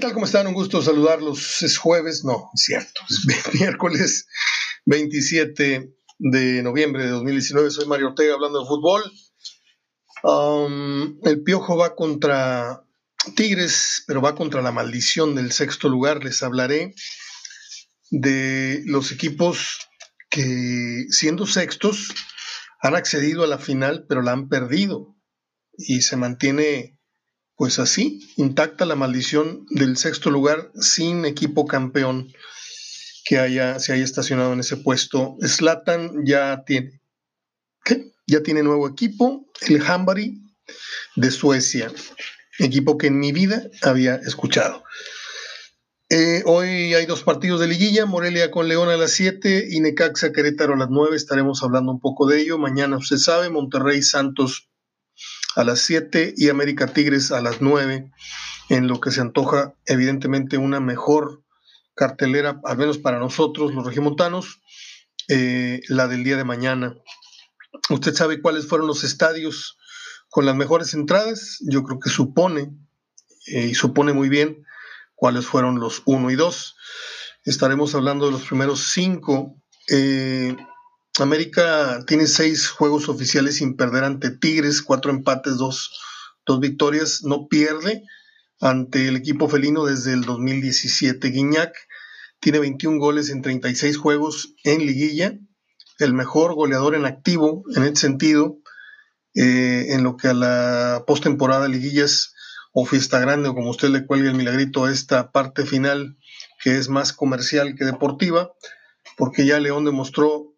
tal? ¿Cómo están? Un gusto saludarlos. Es jueves, no, es cierto, es miércoles 27 de noviembre de 2019. Soy Mario Ortega hablando de fútbol. Um, el Piojo va contra Tigres, pero va contra la maldición del sexto lugar. Les hablaré de los equipos que, siendo sextos, han accedido a la final, pero la han perdido. Y se mantiene pues así, intacta la maldición del sexto lugar sin equipo campeón que haya, se haya estacionado en ese puesto. Slatan ya tiene, ¿qué? Ya tiene nuevo equipo, el Hambari de Suecia, equipo que en mi vida había escuchado. Eh, hoy hay dos partidos de liguilla, Morelia con León a las 7 y Necaxa Querétaro a las 9, estaremos hablando un poco de ello. Mañana usted sabe, Monterrey Santos a las 7 y América Tigres a las 9, en lo que se antoja evidentemente una mejor cartelera, al menos para nosotros los regiomontanos, eh, la del día de mañana. ¿Usted sabe cuáles fueron los estadios con las mejores entradas? Yo creo que supone, eh, y supone muy bien, cuáles fueron los 1 y 2. Estaremos hablando de los primeros 5. Eh, América tiene seis juegos oficiales sin perder ante Tigres, cuatro empates, dos, victorias, no pierde ante el equipo felino desde el 2017. Guiñac tiene 21 goles en 36 juegos en liguilla, el mejor goleador en activo en ese sentido, eh, en lo que a la postemporada liguillas o fiesta grande o como usted le cuelgue el milagrito a esta parte final que es más comercial que deportiva, porque ya León demostró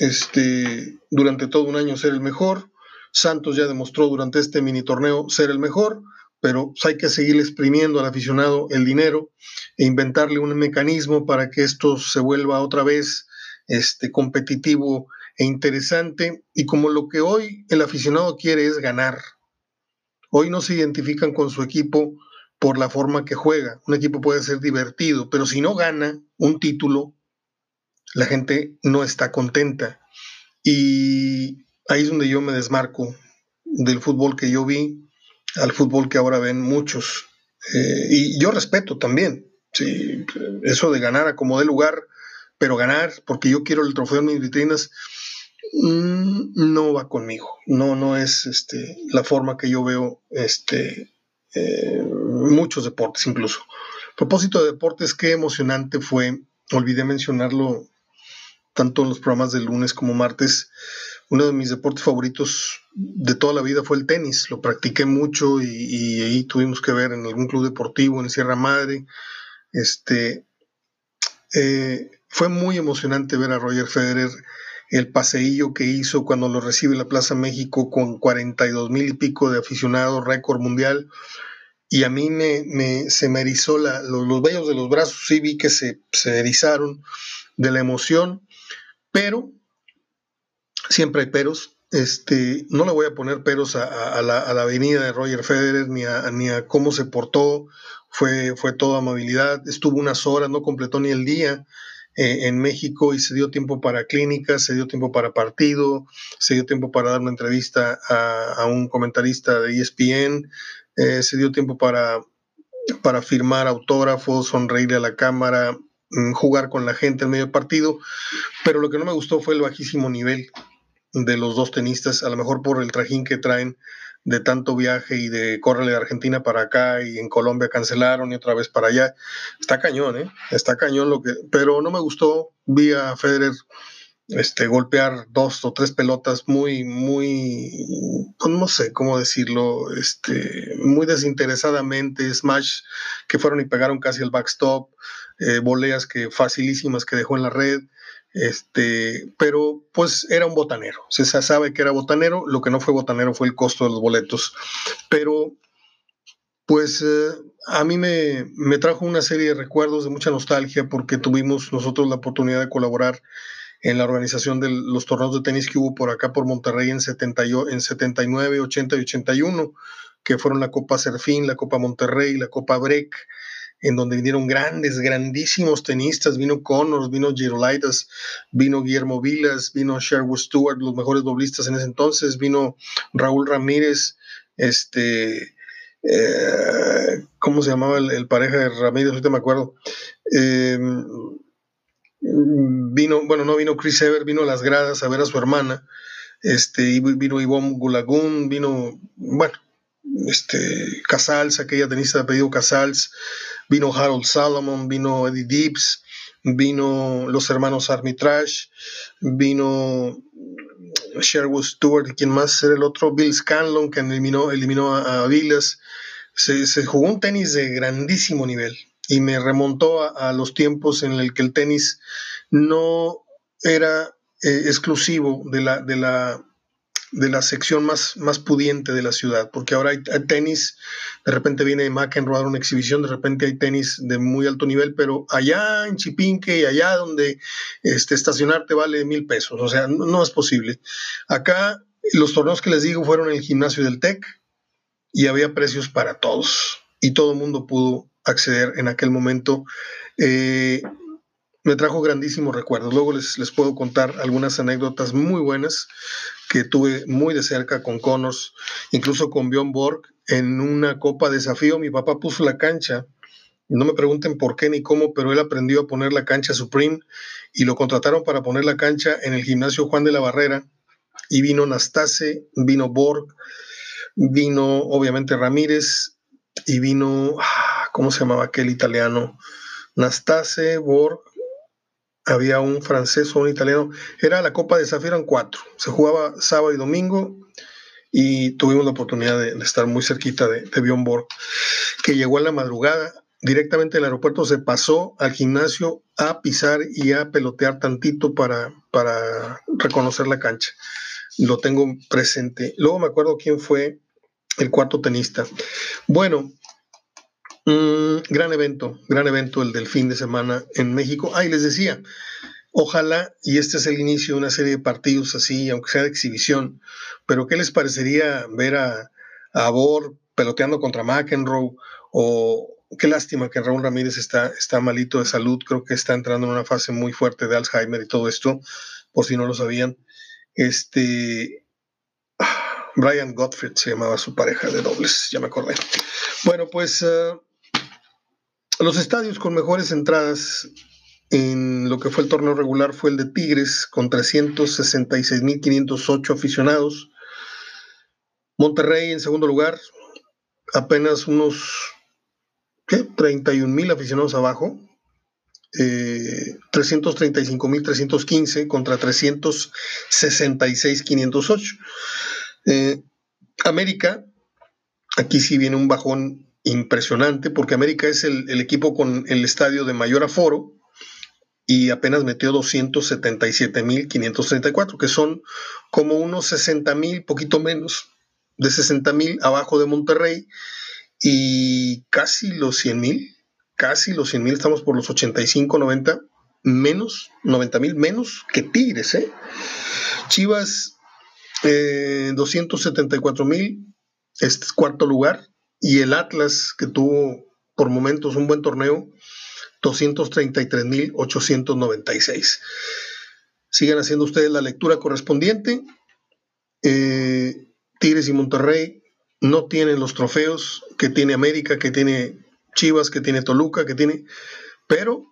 este, durante todo un año ser el mejor. Santos ya demostró durante este mini torneo ser el mejor, pero hay que seguir exprimiendo al aficionado el dinero e inventarle un mecanismo para que esto se vuelva otra vez este, competitivo e interesante. Y como lo que hoy el aficionado quiere es ganar, hoy no se identifican con su equipo por la forma que juega. Un equipo puede ser divertido, pero si no gana un título, la gente no está contenta. Y ahí es donde yo me desmarco del fútbol que yo vi al fútbol que ahora ven muchos. Eh, y yo respeto también, sí, eso de ganar a como de lugar, pero ganar porque yo quiero el trofeo en mis vitrinas, mm, no va conmigo. No, no es este, la forma que yo veo este, eh, muchos deportes incluso. Propósito de deportes, qué emocionante fue, olvidé mencionarlo tanto en los programas de lunes como martes. Uno de mis deportes favoritos de toda la vida fue el tenis. Lo practiqué mucho y, ahí tuvimos que ver en algún club deportivo en Sierra Madre. Este, eh, fue muy emocionante ver a Roger Federer el paseillo que hizo cuando lo recibe la Plaza México con 42 mil y pico de aficionados, récord mundial. Y a mí me, se me erizó la, los, los, vellos de los brazos, sí vi que se, se erizaron de la emoción pero, siempre hay peros. Este, no le voy a poner peros a, la, avenida de Roger Federer ni a, ni a cómo se portó. Fue, fue toda amabilidad. Estuvo unas horas, no completó ni el día eh, en México y se dio tiempo para clínicas, se dio tiempo para partido, se dio tiempo para dar una entrevista a, un comentarista de ESPN, eh, se dio tiempo para, para firmar autógrafos, sonreírle a la cámara, jugar con la gente en medio partido, pero lo que no me gustó fue el bajísimo nivel de los dos tenistas, a lo mejor por el trajín que traen de tanto viaje y de córrele de Argentina para acá y en Colombia cancelaron y otra vez para allá. Está cañón, ¿eh? Está cañón lo que... Pero no me gustó, vi a Federer este, golpear dos o tres pelotas muy, muy, pues no sé cómo decirlo, este, muy desinteresadamente, smash que fueron y pegaron casi el backstop, eh, voleas que facilísimas que dejó en la red, este, pero pues era un botanero, se sabe que era botanero, lo que no fue botanero fue el costo de los boletos, pero pues eh, a mí me, me trajo una serie de recuerdos de mucha nostalgia porque tuvimos nosotros la oportunidad de colaborar en la organización de los torneos de tenis que hubo por acá por Monterrey en, 70, en 79, 80 y 81, que fueron la Copa Serfín, la Copa Monterrey, la Copa Break, en donde vinieron grandes, grandísimos tenistas, vino Connors, vino Girolaitas, vino Guillermo Vilas, vino Sherwood Stewart, los mejores doblistas en ese entonces, vino Raúl Ramírez, este, eh, ¿cómo se llamaba el, pareja de Ramírez? Ahorita me acuerdo. Em, vino, bueno, no vino Chris Ever, vino a las gradas a ver a su hermana, este, vino Ivonne Gulagún, vino, bueno, este, Casals, aquella tenista de apellido Casals, vino Harold Salomon, vino Eddie Dibbs, vino los hermanos Armitrage, vino Sherwood Stewart, y quien más era el otro, Bill Scanlon, que eliminó, eliminó a, a Se, jugó un tenis de grandísimo nivel y me remontó a, los tiempos en el que el tenis no era eh, exclusivo de la, de la de la sección más, más pudiente de la ciudad, porque ahora hay, tenis, de repente viene McEnroe a dar una exhibición, de repente hay tenis de muy alto nivel, pero allá en Chipinque y allá donde este, estacionarte vale mil pesos, o sea, no, es posible. Acá los torneos que les digo fueron en el gimnasio del TEC y había precios para todos y todo el mundo pudo acceder en aquel momento. Eh, me trajo grandísimos recuerdos. Luego les, les puedo contar algunas anécdotas muy buenas que tuve muy de cerca con Connors, incluso con Bjorn Borg, en una Copa Desafío. Mi papá puso la cancha, no me pregunten por qué ni cómo, pero él aprendió a poner la cancha Supreme y lo contrataron para poner la cancha en el gimnasio Juan de la Barrera. Y vino Nastase, vino Borg, vino obviamente Ramírez y vino, ah, ¿cómo se llamaba aquel italiano? Nastase, Borg, había un francés o un italiano. Era la Copa de Zafiro en cuatro. Se jugaba sábado y domingo y tuvimos la oportunidad de, estar muy cerquita de, de que llegó a la madrugada. Directamente del aeropuerto se pasó al gimnasio a pisar y a pelotear tantito para, para reconocer la cancha. Lo tengo presente. Luego me acuerdo quién fue el cuarto tenista. Bueno, Mm, gran evento, gran evento el del fin de semana en México. Ah, y les decía, ojalá, y este es el inicio de una serie de partidos así, aunque sea de exhibición, pero ¿qué les parecería ver a, a Bor peloteando contra McEnroe? O qué lástima que Raúl Ramírez está, está malito de salud, creo que está entrando en una fase muy fuerte de Alzheimer y todo esto, por si no lo sabían. Este, Brian Gottfried se llamaba su pareja de dobles, ya me acordé. Bueno, pues uh, los estadios con mejores entradas en lo que fue el torneo regular fue el de Tigres con 366.508 aficionados. Monterrey en segundo lugar, apenas unos ¿qué? 31.000 aficionados abajo. Eh, 335.315 contra 366.508. Eh, América, aquí sí viene un bajón impresionante porque América es el, equipo con el estadio de mayor aforo y apenas metió 277.534, que son como unos 60.000, poquito menos, de 60.000 abajo de Monterrey y casi los 100.000, casi los 100.000, estamos por los 85, 90, menos, 90.000 menos que Tigres, ¿eh? Chivas, eh, 274.000, este es cuarto lugar, y el Atlas, que tuvo por momentos un buen torneo, 233.896. Sigan haciendo ustedes la lectura correspondiente. Eh, Tigres y Monterrey no tienen los trofeos que tiene América, que tiene Chivas, que tiene Toluca, que tiene... Pero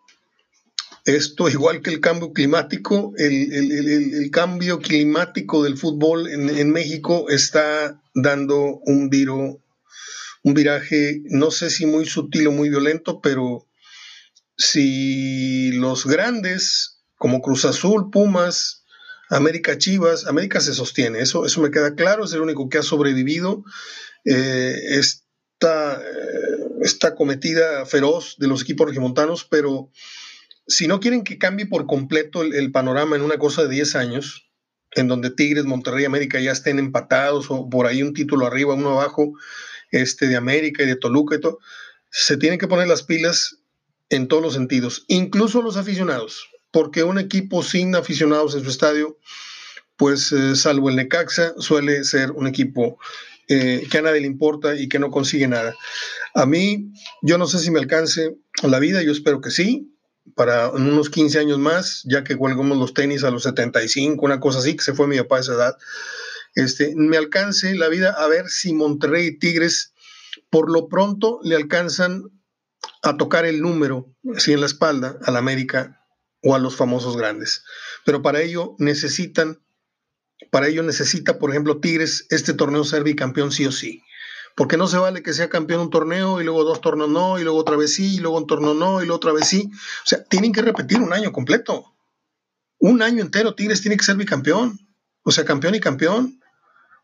esto, igual que el cambio climático, el, cambio climático del fútbol en, en, México está dando un viro un viraje, no sé si muy sutil o muy violento, pero si los grandes, como Cruz Azul, Pumas, América Chivas, América se sostiene, eso, eso me queda claro, es el único que ha sobrevivido eh, esta, eh, cometida feroz de los equipos regimontanos, pero si no quieren que cambie por completo el, el panorama en una cosa de 10 años, en donde Tigres, Monterrey, América ya estén empatados o por ahí un título arriba, uno abajo, este, de América y de Toluca se tienen que poner las pilas en todos los sentidos, incluso los aficionados, porque un equipo sin aficionados en su estadio, pues eh, salvo el Necaxa, suele ser un equipo eh, que a nadie le importa y que no consigue nada. A mí, yo no sé si me alcance la vida, yo espero que sí, para unos 15 años más, ya que colgamos los tenis a los 75, una cosa así, que se fue mi papá a esa edad, este, me alcance la vida a ver si Monterrey y Tigres por lo pronto le alcanzan a tocar el número, así en la espalda, al América o a los famosos grandes. Pero para ello necesitan, para ello necesita, por ejemplo, Tigres, este torneo ser bicampeón sí o sí. Porque no se vale que sea campeón un torneo y luego dos torneos no, y luego otra vez sí, y luego un torneo no, y luego otra vez sí. O sea, tienen que repetir un año completo. Un año entero Tigres tiene que ser bicampeón. O sea, campeón y campeón.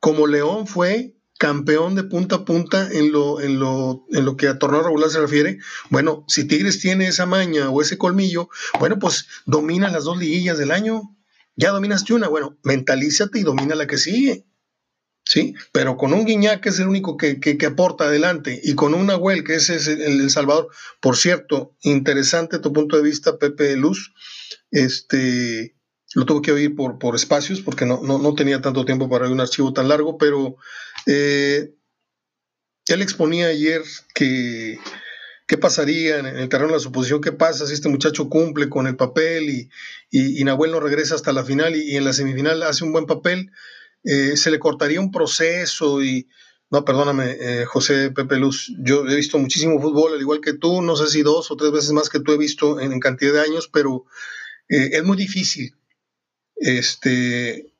Como León fue campeón de punta a punta en lo, en lo, en lo que a torneo regular se refiere, bueno, si Tigres tiene esa maña o ese colmillo, bueno, pues domina las dos liguillas del año. Ya dominaste una, bueno, mentalízate y domina la que sigue. ¿Sí? Pero con un Guiñac que es el único que, que, aporta adelante y con un Nahuel que es el, el, Salvador. Por cierto, interesante tu punto de vista, Pepe Luz. Este, lo tuve que oír por, por espacios porque no, no, tenía tanto tiempo para un archivo tan largo, pero eh, él exponía ayer que qué pasaría en el terreno de la suposición, qué pasa si este muchacho cumple con el papel y, y, Nahuel no regresa hasta la final y, en la semifinal hace un buen papel, eh, se le cortaría un proceso y... No, perdóname, eh, José Pepe Luz, yo he visto muchísimo fútbol, al igual que tú, no sé si dos o tres veces más que tú he visto en, cantidad de años, pero es muy difícil este,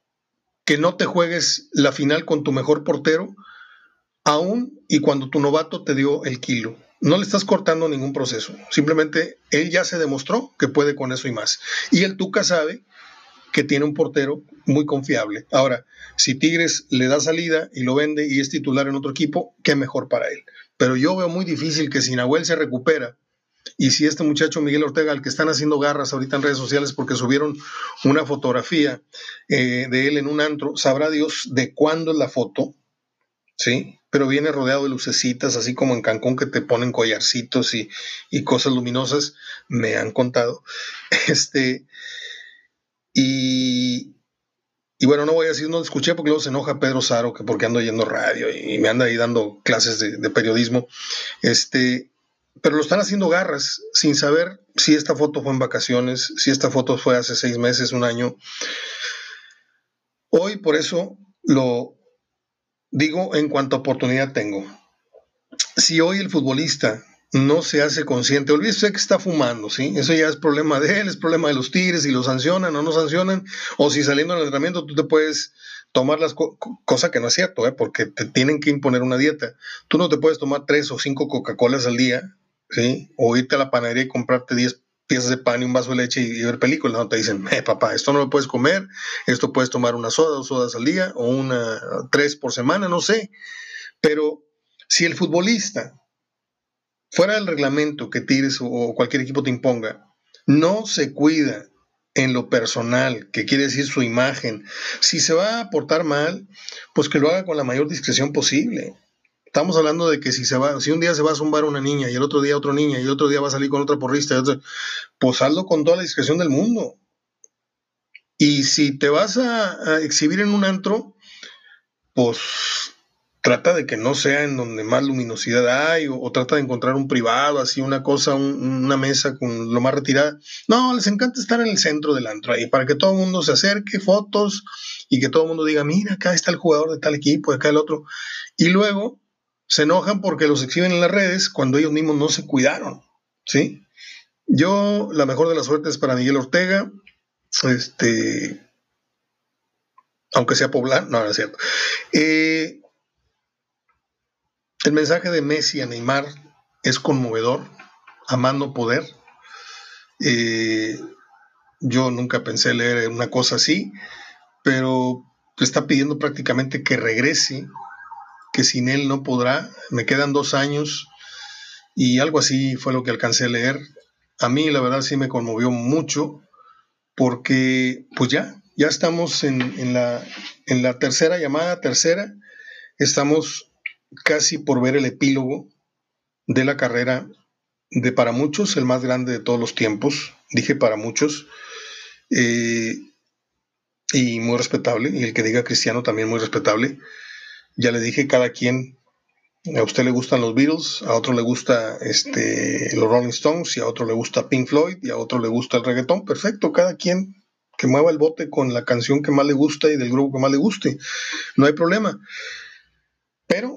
que no te juegues la final con tu mejor portero, aún y cuando tu novato te dio el kilo. No le estás cortando ningún proceso. Simplemente él ya se demostró que puede con eso y más. Y el Tuca sabe que tiene un portero muy confiable. Ahora, si Tigres le da salida y lo vende y es titular en otro equipo, qué mejor para él. Pero yo veo muy difícil que si Nahuel se recupera y si este muchacho Miguel Ortega, al que están haciendo garras ahorita en redes sociales porque subieron una fotografía eh, de él en un antro, sabrá Dios de cuándo es la foto, ¿sí? Pero viene rodeado de lucecitas, así como en Cancún que te ponen collarcitos y, cosas luminosas, me han contado. Este, y, y bueno, no voy a decir, no escuché porque luego se enoja Pedro Saro, que porque ando yendo radio y, me anda ahí dando clases de, de periodismo. Este, pero lo están haciendo garras sin saber si esta foto fue en vacaciones, si esta foto fue hace seis meses, un año. Hoy por eso lo digo en cuanto oportunidad tengo. Si hoy el futbolista no se hace consciente, olvídese que está fumando, ¿sí? Eso ya es problema de él, es problema de los tigres, si lo sancionan o no sancionan, o si saliendo del entrenamiento tú te puedes tomar las cosas, cosa que no es cierto, ¿eh? porque te tienen que imponer una dieta. Tú no te puedes tomar tres o cinco Coca-Colas al día ¿sí? O irte a la panadería y comprarte 10 piezas de pan y un vaso de leche y, ver películas. No te dicen, eh, papá, esto no lo puedes comer, esto puedes tomar una soda, dos sodas al día o una, tres por semana, no sé. Pero si el futbolista, fuera del reglamento que tires o cualquier equipo te imponga, no se cuida en lo personal, que quiere decir su imagen, si se va a portar mal, pues que lo haga con la mayor discreción posible. Estamos hablando de que si se va, si un día se va a zumbar una niña y el otro día otra niña y el otro día va a salir con otra porrista, pues hazlo con toda la discreción del mundo. Y si te vas a, exhibir en un antro, pues trata de que no sea en donde más luminosidad hay o, trata de encontrar un privado, así una cosa, una mesa con lo más retirada. No, les encanta estar en el centro del antro ahí para que todo el mundo se acerque, fotos y que todo el mundo diga, mira, acá está el jugador de tal equipo, acá el otro. Y luego se enojan porque los exhiben en las redes cuando ellos mismos no se cuidaron, ¿sí? Yo, la mejor de las suertes para Miguel Ortega, este, aunque sea poblano, no, no es cierto. Eh, el mensaje de Messi a Neymar es conmovedor, amando poder. Eh, yo nunca pensé leer una cosa así, pero está pidiendo prácticamente que regrese que sin él no podrá, me quedan dos años y algo así fue lo que alcancé a leer. A mí la verdad sí me conmovió mucho porque pues ya, ya estamos en, la, en la tercera llamada, tercera, estamos casi por ver el epílogo de la carrera de para muchos el más grande de todos los tiempos, dije para muchos, eh, y muy respetable, y el que diga cristiano también muy respetable, ya le dije, cada quien, a usted le gustan los Beatles, a otro le gusta este, los Rolling Stones, y a otro le gusta Pink Floyd, y a otro le gusta el reggaetón. Perfecto, cada quien que mueva el bote con la canción que más le gusta y del grupo que más le guste. No hay problema. Pero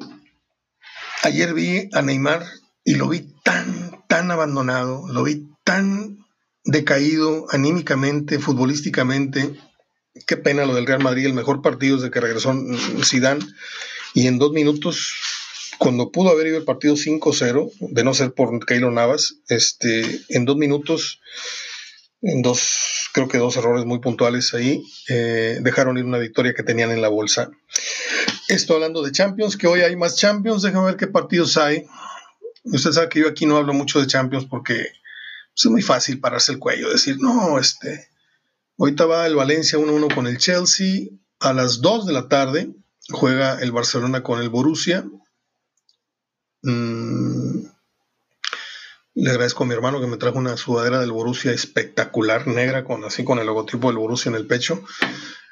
Ayer vi a Neymar y lo vi tan, tan abandonado, lo vi tan decaído anímicamente, futbolísticamente. Qué pena lo del Real Madrid, el mejor partido desde que regresó Zidane. Y en dos minutos, cuando pudo haber ido el partido 5-0, de no ser por Keylor Navas, este, en dos minutos, en dos, creo que dos errores muy puntuales ahí, eh, dejaron ir una victoria que tenían en la bolsa. Estoy hablando de Champions, que hoy hay más Champions, déjame ver qué partidos hay. Usted sabe que yo aquí no hablo mucho de Champions porque pues, es muy fácil pararse el cuello, decir, no, este, ahorita va el Valencia 1-1 con el Chelsea, a las 2 de la tarde juega el Barcelona con el Borussia. Mm, le agradezco a mi hermano que me trajo una sudadera del Borussia espectacular, negra, con así con el logotipo del Borussia en el pecho.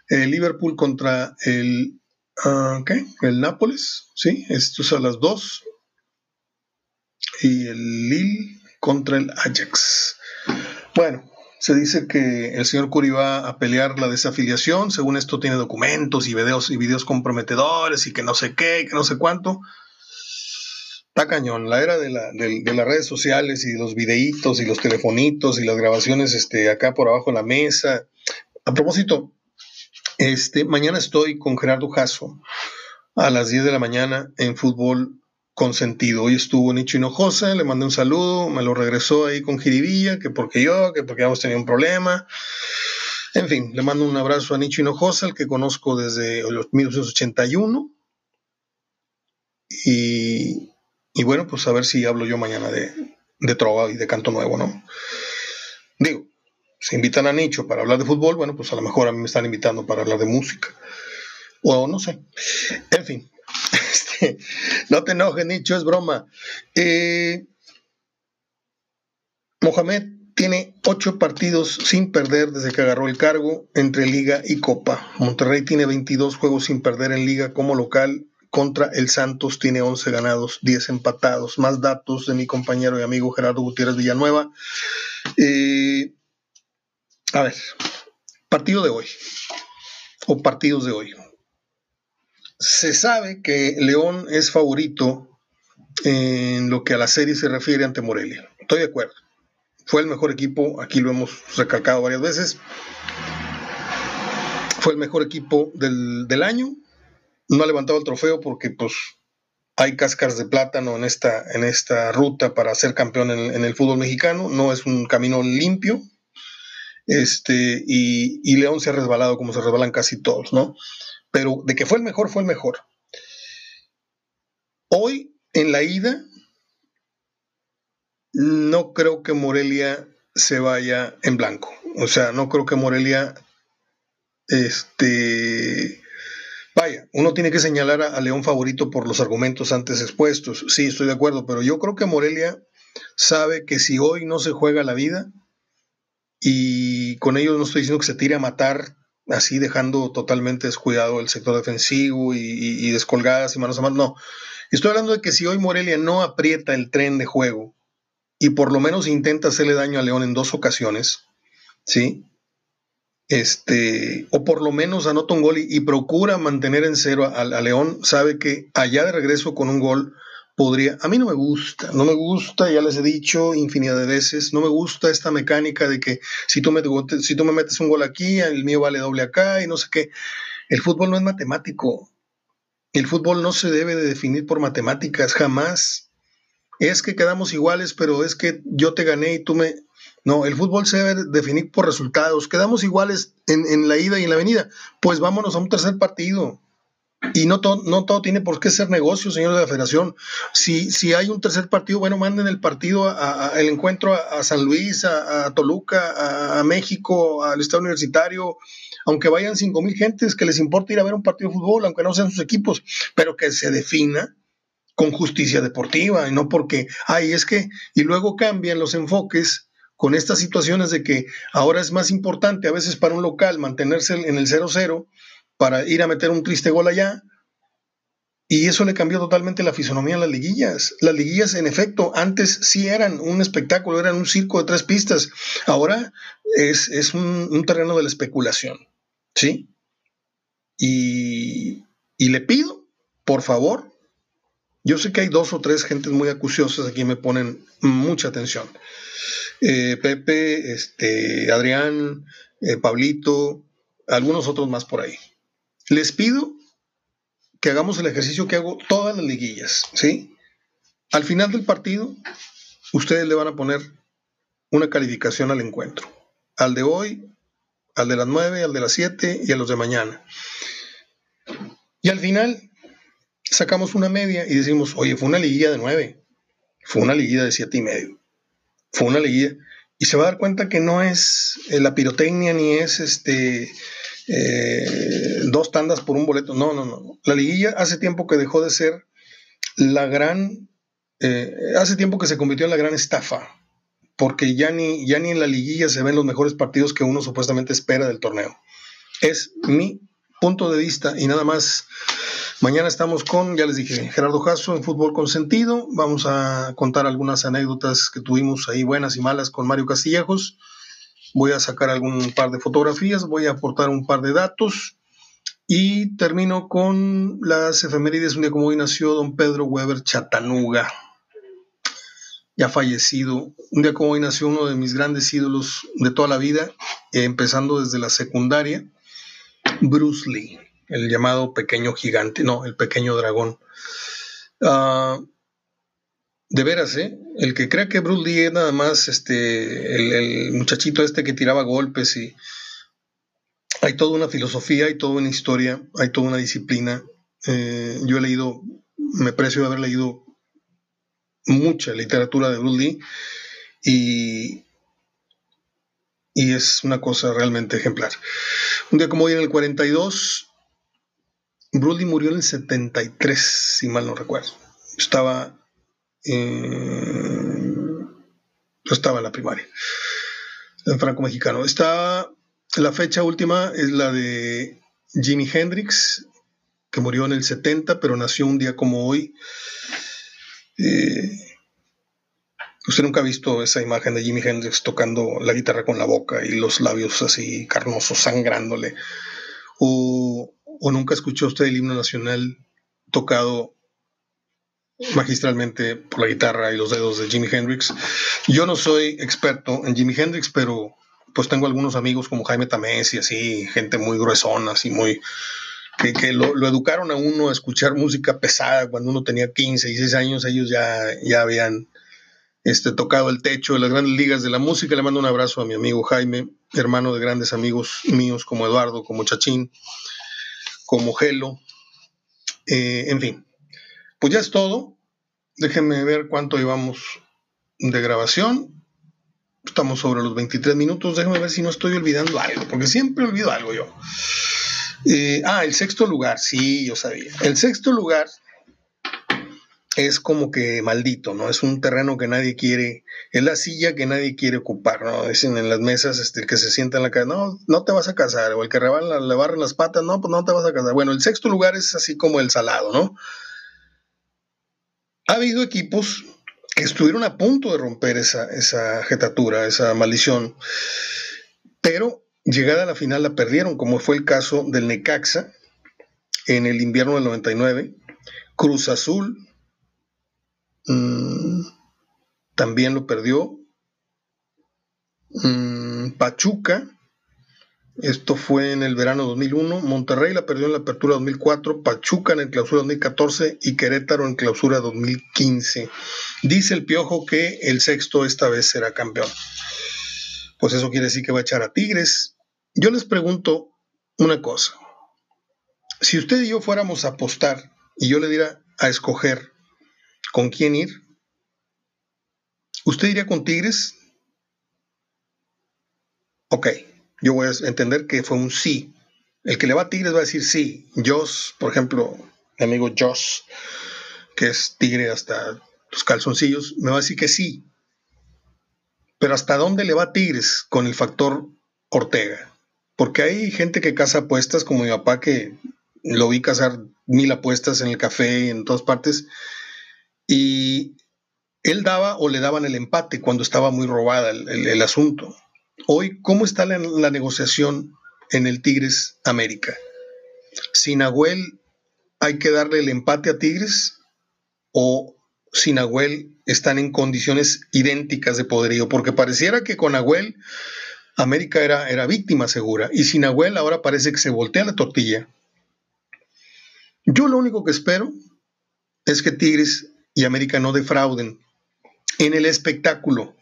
El Liverpool contra el uh, ¿qué? El Nápoles, sí, esto es a las 2 y el Lille contra el Ajax. Bueno, se dice que el señor Curi va a pelear la desafiliación, según esto tiene documentos y videos y videos comprometedores y que no sé qué, que no sé cuánto. Está cañón, la era de, las redes sociales y los videitos y los telefonitos y las grabaciones este, acá por abajo de la mesa. A propósito, este, mañana estoy con Gerardo Jasso a las 10 de la mañana en fútbol consentido. Hoy estuvo Nicho Hinojosa, le mandé un saludo, me lo regresó ahí con jiribilla, que porque yo, que porque hemos tenido un problema. En fin, le mando un abrazo a Nicho Hinojosa, el que conozco desde los 1981. Y, y bueno, pues a ver si hablo yo mañana de, de trova y de canto nuevo, ¿no? Digo, si invitan a Nicho para hablar de fútbol, bueno, pues a lo mejor a mí me están invitando para hablar de música. O no sé. En fin, no te enojes, Nicho, es broma. Eh, Mohamed tiene ocho partidos sin perder desde que agarró el cargo entre Liga y Copa. Monterrey tiene 22 juegos sin perder en Liga como local. Contra el Santos tiene 11 ganados, 10 empatados. Más datos de mi compañero y amigo Gerardo Gutiérrez Villanueva. Eh, a ver, partido de hoy, o partidos de hoy se sabe que León es favorito en lo que a la serie se refiere ante Morelia. Estoy de acuerdo. Fue el mejor equipo, aquí lo hemos recalcado varias veces. Fue el mejor equipo del, año. No ha levantado el trofeo porque pues hay cáscaras de plátano en esta, en esta ruta para ser campeón en, en el fútbol mexicano. No es un camino limpio. Este, y, y León se ha resbalado como se resbalan casi todos, ¿no? Pero de que fue el mejor, fue el mejor. Hoy, en la ida, no creo que Morelia se vaya en blanco. O sea, no creo que Morelia, este, vaya, uno tiene que señalar a, León favorito por los argumentos antes expuestos. Sí, estoy de acuerdo, pero yo creo que Morelia sabe que si hoy no se juega la vida, y con ello no estoy diciendo que se tire a matar así dejando totalmente descuidado el sector defensivo y, descolgadas y manos a manos. No, estoy hablando de que si hoy Morelia no aprieta el tren de juego y por lo menos intenta hacerle daño a León en dos ocasiones, ¿sí? Este, o por lo menos anota un gol y, procura mantener en cero a, León, sabe que allá de regreso con un gol podría, a mí no me gusta, no me gusta, ya les he dicho infinidad de veces, no me gusta esta mecánica de que si tú me, metes un gol aquí, el mío vale doble acá y no sé qué. El fútbol no es matemático. El fútbol no se debe de definir por matemáticas, jamás. Es que quedamos iguales, pero es que yo te gané y tú me... No, el fútbol se debe definir por resultados. Quedamos iguales en, en la ida y en la venida. Pues vámonos a un tercer partido. Y no, todo, no todo tiene por qué ser negocio, señores de la federación. Si, si hay un tercer partido, bueno, manden el partido, a, el encuentro a, San Luis, a, Toluca, a, México, al Estado Universitario, aunque vayan cinco mil gentes, que les importa ir a ver un partido de fútbol, aunque no sean sus equipos, pero que se defina con justicia deportiva y no porque, ay, es que, y luego cambian los enfoques con estas situaciones de que ahora es más importante a veces para un local mantenerse en el 0-0 para ir a meter un triste gol allá. Y eso le cambió totalmente la fisonomía a las liguillas. Las liguillas, en efecto, antes sí eran un espectáculo, eran un circo de tres pistas. Ahora es, un, terreno de la especulación. ¿Sí? Y, y le pido, por favor, Yo sé que hay dos o tres gentes muy acuciosas aquí me ponen mucha atención. Eh, Pepe, este, Adrián, eh, Pablito, algunos otros más por ahí. Les pido que hagamos el ejercicio que hago todas las liguillas, ¿sí? Al final del partido, ustedes le van a poner una calificación al encuentro. Al de hoy, al de las 9, al de las 7 y a los de mañana. Y al final sacamos una media y decimos, oye, fue una liguilla de 9, fue una liguilla de siete y medio, fue una liguilla. Y se va a dar cuenta que no es eh, la pirotecnia ni es este eh, dos tandas por un boleto. No, no, no. La liguilla hace tiempo que dejó de ser la gran, eh, hace tiempo que se convirtió en la gran estafa, porque ya ni, ya ni en la liguilla se ven los mejores partidos que uno supuestamente espera del torneo. Es mi punto de vista y nada más. Mañana estamos con, ya les dije, Gerardo Jasso en Fútbol con Sentido. Vamos a contar algunas anécdotas que tuvimos ahí, buenas y malas, con Mario Castillejos. Voy a sacar algún par de fotografías, voy a aportar un par de datos y termino con las efemérides. Un día como hoy nació don Pedro Weber Chatanuga, ya fallecido. Un día como hoy nació uno de mis grandes ídolos de toda la vida, empezando desde la secundaria, Bruce Lee, el llamado pequeño gigante, no, el pequeño dragón. Ah, de veras, ¿eh? El que crea que Bruce es nada más este, el, muchachito este que tiraba golpes y hay toda una filosofía, hay toda una historia, hay toda una disciplina. Eh, yo he leído, me precio haber leído mucha literatura de Bruce Lee y, y es una cosa realmente ejemplar. Un día como hoy en el 42, Bruce murió en el 73, si mal no recuerdo. Estaba, estaba en la primaria, en franco-mexicano. Está, la fecha última es la de Jimi Hendrix, que murió en el 70, pero nació un día como hoy. Eh, usted nunca ha visto esa imagen de Jimi Hendrix tocando la guitarra con la boca y los labios así carnosos, sangrándole. O, o nunca escuchó usted el himno nacional tocado magistralmente por la guitarra y los dedos de Jimi Hendrix. Yo no soy experto en Jimi Hendrix, pero pues tengo algunos amigos como Jaime Tamés y así, gente muy gruesona, así muy, que, lo, educaron a uno a escuchar música pesada cuando uno tenía 15, 16 años, ellos ya, ya habían este, tocado el techo de las grandes ligas de la música. Le mando un abrazo a mi amigo Jaime, hermano de grandes amigos míos como Eduardo, como Chachín, como Gelo, eh, en fin. Pues ya es todo. Déjenme ver cuánto llevamos de grabación. Estamos sobre los 23 minutos. Déjenme ver si no estoy olvidando algo, porque siempre olvido algo yo. Eh, ah, el sexto lugar, sí, yo sabía. El sexto lugar es como que maldito, ¿no? Es un terreno que nadie quiere, es la silla que nadie quiere ocupar, ¿no? Dicen en las mesas, este, el que se sienta en la casa, no, no te vas a casar, o el que le barren las patas, no, pues no te vas a casar. Bueno, el sexto lugar es así como el salado, ¿no? Ha habido equipos que estuvieron a punto de romper esa, esa jetatura, esa maldición, pero Llegada a la final la perdieron, como fue el caso del Necaxa en el invierno del 99. Cruz Azul mmm, también lo perdió. Mmm, Pachuca, esto fue en el verano 2001. Monterrey la perdió en la apertura 2004. Pachuca en el clausura 2014 y Querétaro en clausura 2015. Dice el Piojo que el sexto esta vez será campeón. Pues eso quiere decir que va a echar a Tigres, yo les pregunto una cosa. Si usted y yo fuéramos a apostar y yo le diera a escoger con quién ir, ¿usted iría con Tigres? Ok, yo voy a entender que fue un sí. El que le va a Tigres va a decir sí. Joss, por ejemplo, mi amigo Joss, que es tigre hasta los calzoncillos, me va a decir que sí. Pero ¿hasta dónde le va Tigres con el factor Ortega? Porque hay gente que caza apuestas, como mi papá, que lo vi cazar mil apuestas en el café y en todas partes. Y él daba o le daban el empate cuando estaba muy robada el, asunto. Hoy, ¿cómo está la, negociación en el Tigres América? Sin Agüel, ¿hay que darle el empate a Tigres? o si Nahuel están en condiciones idénticas de poderío, porque pareciera que con Nahuel América era, era víctima segura y sin Nahuel ahora parece que se voltea la tortilla. Yo lo único que espero es que Tigres y América no defrauden en el espectáculo,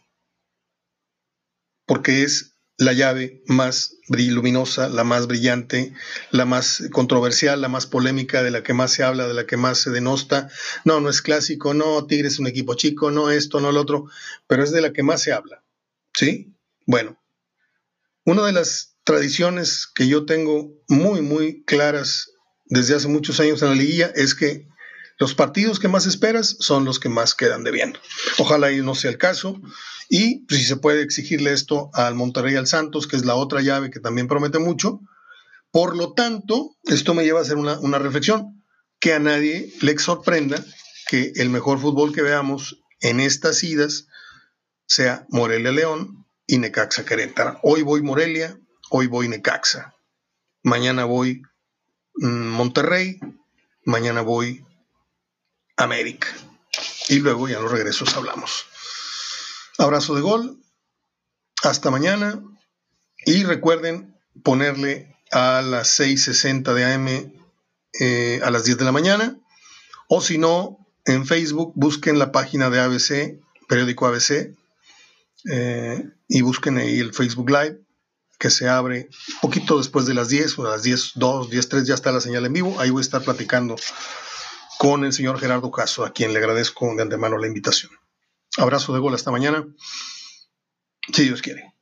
porque es la llave más luminosa, la más brillante, la más controversial, la más polémica, de la que más se habla, de la que más se denosta. No, no es clásico, no, Tigres es un equipo chico, no esto, no lo otro, pero es de la que más se habla. ¿Sí? Bueno, una de las tradiciones que yo tengo muy, muy claras desde hace muchos años en la liguilla es que los partidos que más esperas son los que más quedan debiendo. Ojalá y no sea el caso. Y pues, si se puede exigirle esto al Monterrey al Santos, que es la otra llave que también promete mucho. Por lo tanto, esto me lleva a hacer una, una reflexión, que a nadie le sorprenda que el mejor fútbol que veamos en estas idas sea Morelia León y Necaxa Querétaro. Hoy voy Morelia, hoy voy Necaxa. Mañana voy mm, Monterrey, mañana voy América. Y luego ya los regresos hablamos. Abrazo de gol. Hasta mañana. Y recuerden ponerle a las 6.60 de AM eh, a las 10 de la mañana. O si no, en Facebook busquen la página de ABC, periódico ABC, eh, y busquen ahí el Facebook Live que se abre poquito después de las 10 o las 10, 2, 10, 3 ya está la señal en vivo. Ahí voy a estar platicando con el señor Gerardo Caso, a quien le agradezco de antemano la invitación. Abrazo de gol hasta mañana, si Dios quiere.